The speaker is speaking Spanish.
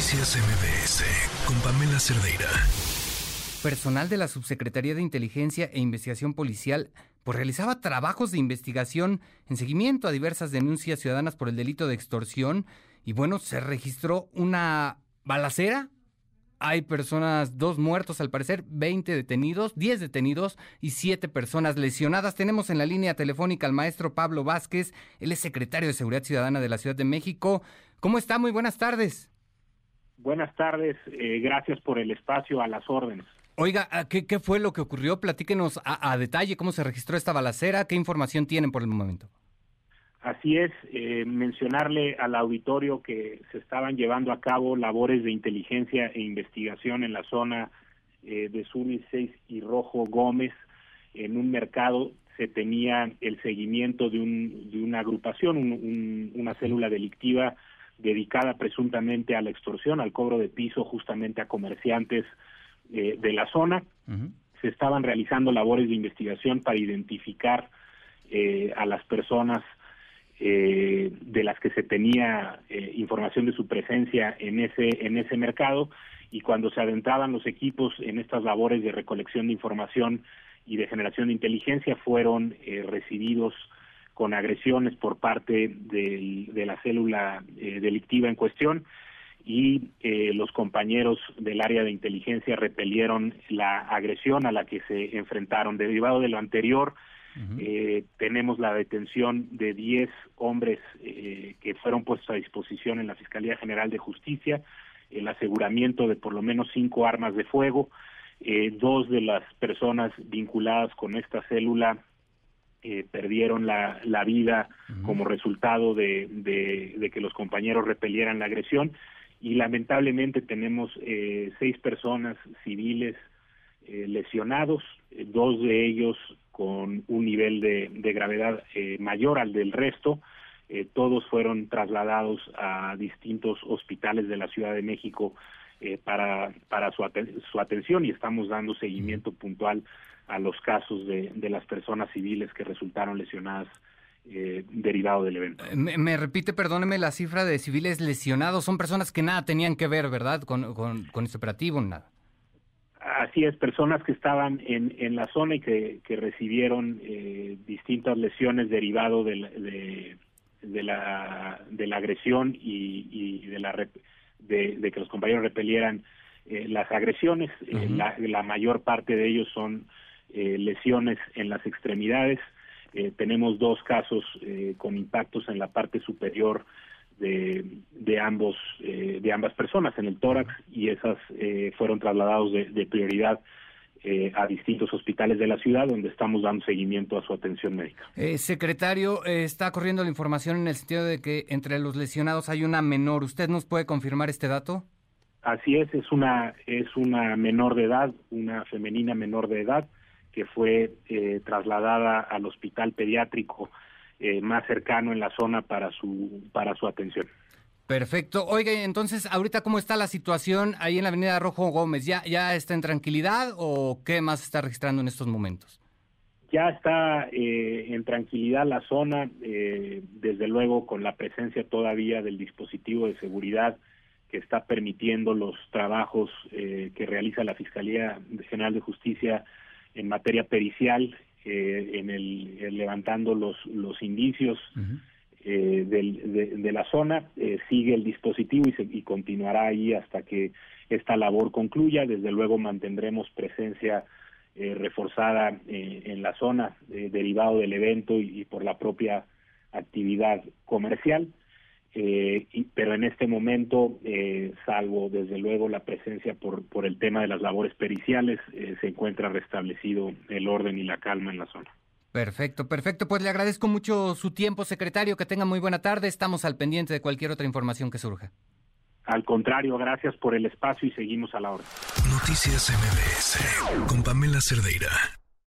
Noticias MBS con Pamela Cerdeira. Personal de la Subsecretaría de Inteligencia e Investigación Policial pues realizaba trabajos de investigación en seguimiento a diversas denuncias ciudadanas por el delito de extorsión y bueno, se registró una balacera. Hay personas, dos muertos al parecer, 20 detenidos, 10 detenidos y 7 personas lesionadas. Tenemos en la línea telefónica al maestro Pablo Vázquez, él es secretario de Seguridad Ciudadana de la Ciudad de México. ¿Cómo está? Muy buenas tardes. Buenas tardes, eh, gracias por el espacio a las órdenes. Oiga, ¿qué, qué fue lo que ocurrió? Platíquenos a, detalle cómo se registró esta balacera, qué información tienen por el momento. Así es, eh, mencionarle al auditorio que se estaban llevando a cabo labores de inteligencia e investigación en la zona eh, de Sur 6 y Rojo Gómez. En un mercado se tenía el seguimiento de, un, de una agrupación, una célula delictiva dedicada presuntamente a la extorsión, al cobro de piso justamente a comerciantes eh, de la zona. Se estaban realizando labores de investigación para identificar eh, a las personas eh, de las que se tenía información de su presencia en ese en ese mercado y cuando se adentraban los equipos en estas labores de recolección de información y de generación de inteligencia fueron recibidos con agresiones por parte de, la célula eh, delictiva en cuestión y eh, los compañeros del área de inteligencia repelieron la agresión a la que se enfrentaron. Derivado de lo anterior, eh, tenemos la detención de 10 hombres que fueron puestos a disposición en la Fiscalía General de Justicia, el aseguramiento de por lo menos cinco armas de fuego, dos de las personas vinculadas con esta célula eh, perdieron la, la vida como resultado de, de, que los compañeros repelieran la agresión. Y lamentablemente tenemos eh, seis personas civiles eh, lesionados, dos de ellos con un nivel de, de gravedad mayor al del resto. todos fueron trasladados a distintos hospitales de la Ciudad de México para, para su, su atención y estamos dando seguimiento puntual a los casos de, de las personas civiles que resultaron lesionadas eh, derivado del evento. Eh, me, repite, perdóneme, la cifra de civiles lesionados son personas que nada tenían que ver, ¿verdad? Con, con, este operativo, nada. Así es, personas que estaban en, en la zona y que, que recibieron eh, distintas lesiones derivado de, de, de, la, de la agresión y, y de, la, de, de que los compañeros repelieran eh, las agresiones. la, la mayor parte de ellos son eh, lesiones en las extremidades. Eh, tenemos dos casos eh, con impactos en la parte superior de, de ambos de ambas personas en el tórax y esas fueron trasladados de, prioridad a distintos hospitales de la ciudad donde estamos dando seguimiento a su atención médica. secretario, está corriendo la información en el sentido de que entre los lesionados hay una menor. ¿Usted nos puede confirmar este dato? Así es, es una es una menor de edad, una femenina menor de edad que fue eh, trasladada al hospital pediátrico eh, más cercano en la zona para su para su atención. Perfecto. Oiga, entonces, ahorita cómo está la situación ahí en la Avenida Rojo Gómez? ¿Ya ya está en tranquilidad o qué más está registrando en estos momentos? Ya está eh, en tranquilidad la zona, desde luego con la presencia todavía del dispositivo de seguridad que está permitiendo los trabajos que realiza la Fiscalía General de Justicia en materia pericial, eh, en el, levantando los, los indicios eh, del, de, la zona, eh, sigue el dispositivo y, se, y continuará ahí hasta que esta labor concluya. Desde luego mantendremos presencia reforzada en la zona derivado del evento y por la propia actividad comercial. Eh, pero en este momento, eh, salvo desde luego la presencia por, por el tema de las labores periciales, eh, se encuentra restablecido el orden y la calma en la zona. Perfecto, perfecto. Pues le agradezco mucho su tiempo, secretario. Que tenga muy buena tarde. Estamos al pendiente de cualquier otra información que surja. Al contrario, gracias por el espacio y seguimos a la hora. Noticias MBS con Pamela Cerdeira.